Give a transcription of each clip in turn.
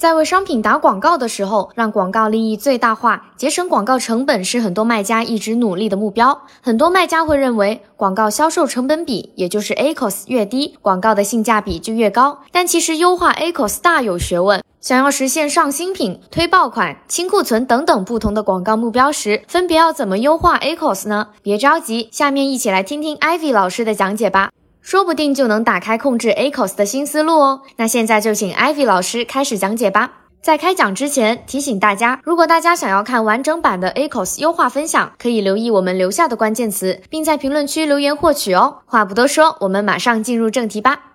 在为商品打广告的时候，让广告利益最大化，节省广告成本是很多卖家一直努力的目标。很多卖家会认为，广告销售成本比，也就是 ACOS 越低，广告的性价比就越高。但其实优化 ACOS 大有学问。想要实现上新品、推爆款、清库存等等不同的广告目标时，分别要怎么优化 ACOS 呢？别着急，下面一起来听听 Ivy 老师的讲解吧。说不定就能打开控制 ACOS 的新思路哦。那现在就请 Ivy 老师开始讲解吧。在开讲之前，提醒大家，如果大家想要看完整版的 ACOS 优化分享，可以留意我们留下的关键词，并在评论区留言获取哦。话不多说，我们马上进入正题吧。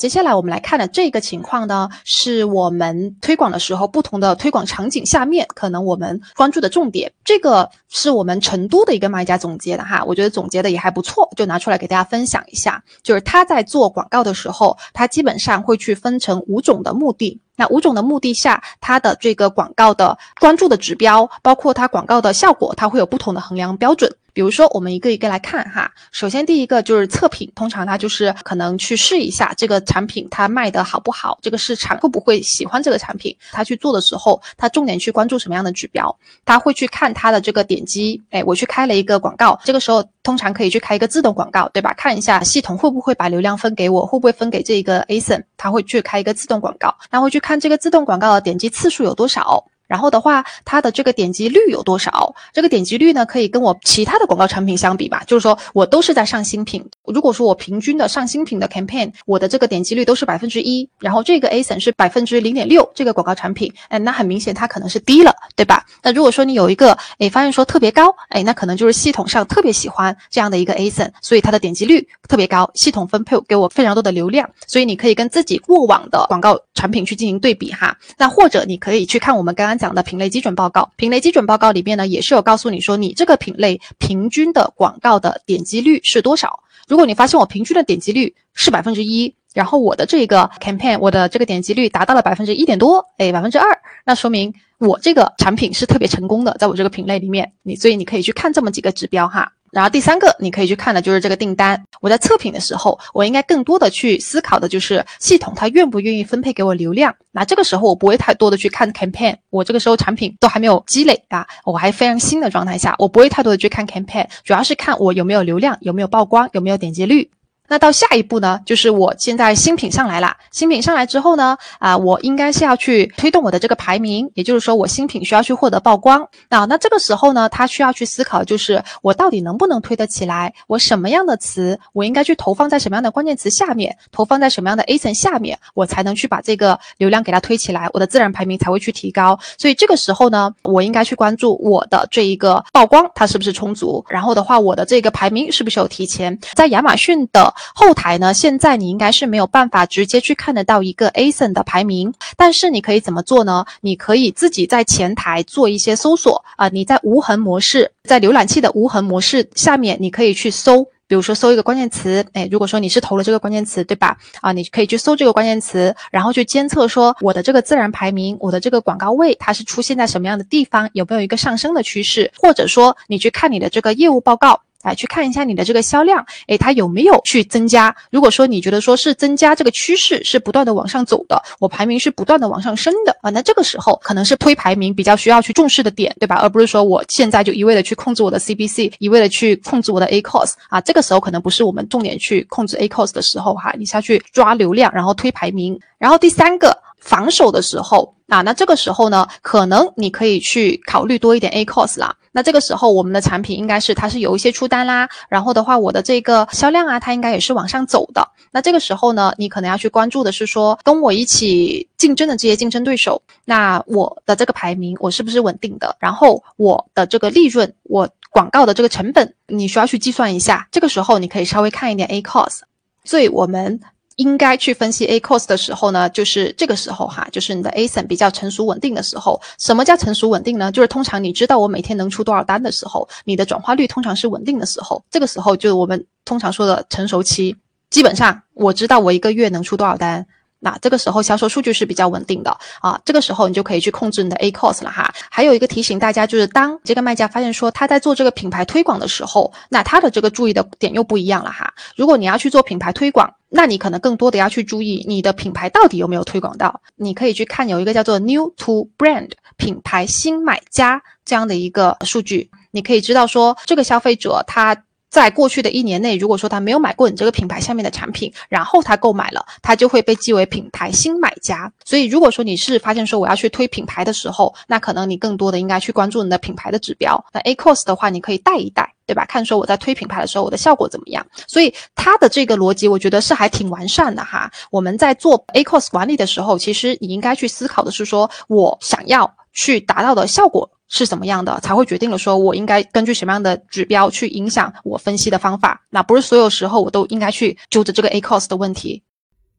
接下来我们来看的这个情况呢，是我们推广的时候不同的推广场景下面可能我们关注的重点。这个是我们成都的一个卖家总结的哈，我觉得总结的也还不错，就拿出来给大家分享一下。就是他在做广告的时候，他基本上会去分成五种的目的。那五种的目的下，它的这个广告的关注的指标，包括它广告的效果，它会有不同的衡量标准。比如说，我们一个一个来看哈。首先，第一个就是测评，通常它就是可能去试一下这个产品它卖的好不好，这个市场会不会喜欢这个产品。他去做的时候，他重点去关注什么样的指标？他会去看他的这个点击。哎，我去开了一个广告，这个时候通常可以去开一个自动广告，对吧？看一下系统会不会把流量分给我，会不会分给这一个 ASIN，他会去开一个自动广告，那会去看这个自动广告的点击次数有多少。然后的话，它的这个点击率有多少？这个点击率呢，可以跟我其他的广告产品相比吧。就是说我都是在上新品，如果说我平均的上新品的 campaign，我的这个点击率都是百分之一，然后这个 ASIN 是百分之零点六，这个广告产品，哎，那很明显它可能是低了，对吧？那如果说你有一个，哎，发现说特别高，哎，那可能就是系统上特别喜欢这样的一个 ASIN，所以它的点击率特别高，系统分配给我非常多的流量，所以你可以跟自己过往的广告产品去进行对比哈。那或者你可以去看我们刚刚讲的品类基准报。告品类基准报告里面呢，也是有告诉你说，你这个品类平均的广告的点击率是多少。如果你发现我平均的点击率是百分之一，然后我的这个 campaign 我的这个点击率达到了百分之一点多，哎，百分之二，那说明我这个产品是特别成功的，在我这个品类里面，你所以你可以去看这么几个指标哈。然后第三个你可以去看的就是这个订单。我在测评的时候，我应该更多的去思考的就是系统它愿不愿意分配给我流量。那这个时候我不会太多的去看 campaign，我这个时候产品都还没有积累啊，我还非常新的状态下，我不会太多的去看 campaign，主要是看我有没有流量，有没有曝光，有没有点击率。那到下一步呢，就是我现在新品上来了，新品上来之后呢，啊，我应该是要去推动我的这个排名，也就是说我新品需要去获得曝光啊。那这个时候呢，他需要去思考，就是我到底能不能推得起来？我什么样的词，我应该去投放在什么样的关键词下面，投放在什么样的 A 层下面，我才能去把这个流量给它推起来，我的自然排名才会去提高。所以这个时候呢，我应该去关注我的这一个曝光它是不是充足，然后的话，我的这个排名是不是有提前，在亚马逊的。后台呢？现在你应该是没有办法直接去看得到一个 ASIN 的排名，但是你可以怎么做呢？你可以自己在前台做一些搜索啊，你在无痕模式，在浏览器的无痕模式下面，你可以去搜，比如说搜一个关键词，哎，如果说你是投了这个关键词，对吧？啊，你可以去搜这个关键词，然后去监测说我的这个自然排名，我的这个广告位它是出现在什么样的地方，有没有一个上升的趋势，或者说你去看你的这个业务报告。来去看一下你的这个销量，诶，它有没有去增加？如果说你觉得说是增加，这个趋势是不断的往上走的，我排名是不断的往上升的啊，那这个时候可能是推排名比较需要去重视的点，对吧？而不是说我现在就一味的去控制我的 CPC，一味的去控制我的 ACOS 啊，这个时候可能不是我们重点去控制 ACOS 的时候哈，你下去抓流量，然后推排名，然后第三个。防守的时候啊，那这个时候呢，可能你可以去考虑多一点 ACOS 啦。那这个时候我们的产品应该是它是有一些出单啦，然后的话我的这个销量啊，它应该也是往上走的。那这个时候呢，你可能要去关注的是说，跟我一起竞争的这些竞争对手，那我的这个排名我是不是稳定的？然后我的这个利润，我广告的这个成本，你需要去计算一下。这个时候你可以稍微看一点 ACOS。所以我们。应该去分析 A cost 的时候呢，就是这个时候哈，就是你的 ASIN 比较成熟稳定的时候。什么叫成熟稳定呢？就是通常你知道我每天能出多少单的时候，你的转化率通常是稳定的时候。这个时候就是我们通常说的成熟期。基本上我知道我一个月能出多少单。那这个时候销售数据是比较稳定的啊，这个时候你就可以去控制你的 A cost 了哈。还有一个提醒大家，就是当这个卖家发现说他在做这个品牌推广的时候，那他的这个注意的点又不一样了哈。如果你要去做品牌推广，那你可能更多的要去注意你的品牌到底有没有推广到。你可以去看有一个叫做 New to Brand 品牌新买家这样的一个数据，你可以知道说这个消费者他。在过去的一年内，如果说他没有买过你这个品牌下面的产品，然后他购买了，他就会被记为品牌新买家。所以，如果说你是发现说我要去推品牌的时候，那可能你更多的应该去关注你的品牌的指标。那 A cos 的话，你可以带一带，对吧？看说我在推品牌的时候，我的效果怎么样？所以它的这个逻辑，我觉得是还挺完善的哈。我们在做 A cos 管理的时候，其实你应该去思考的是说我想要去达到的效果。是怎么样的才会决定了说我应该根据什么样的指标去影响我分析的方法？那不是所有时候我都应该去揪着这个 A cos 的问题。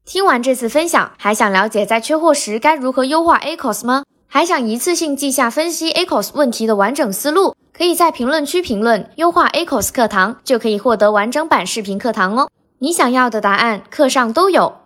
听完这次分享，还想了解在缺货时该如何优化 A cos 吗？还想一次性记下分析 A cos 问题的完整思路？可以在评论区评论“优化 A cos 课堂”，就可以获得完整版视频课堂哦。你想要的答案，课上都有。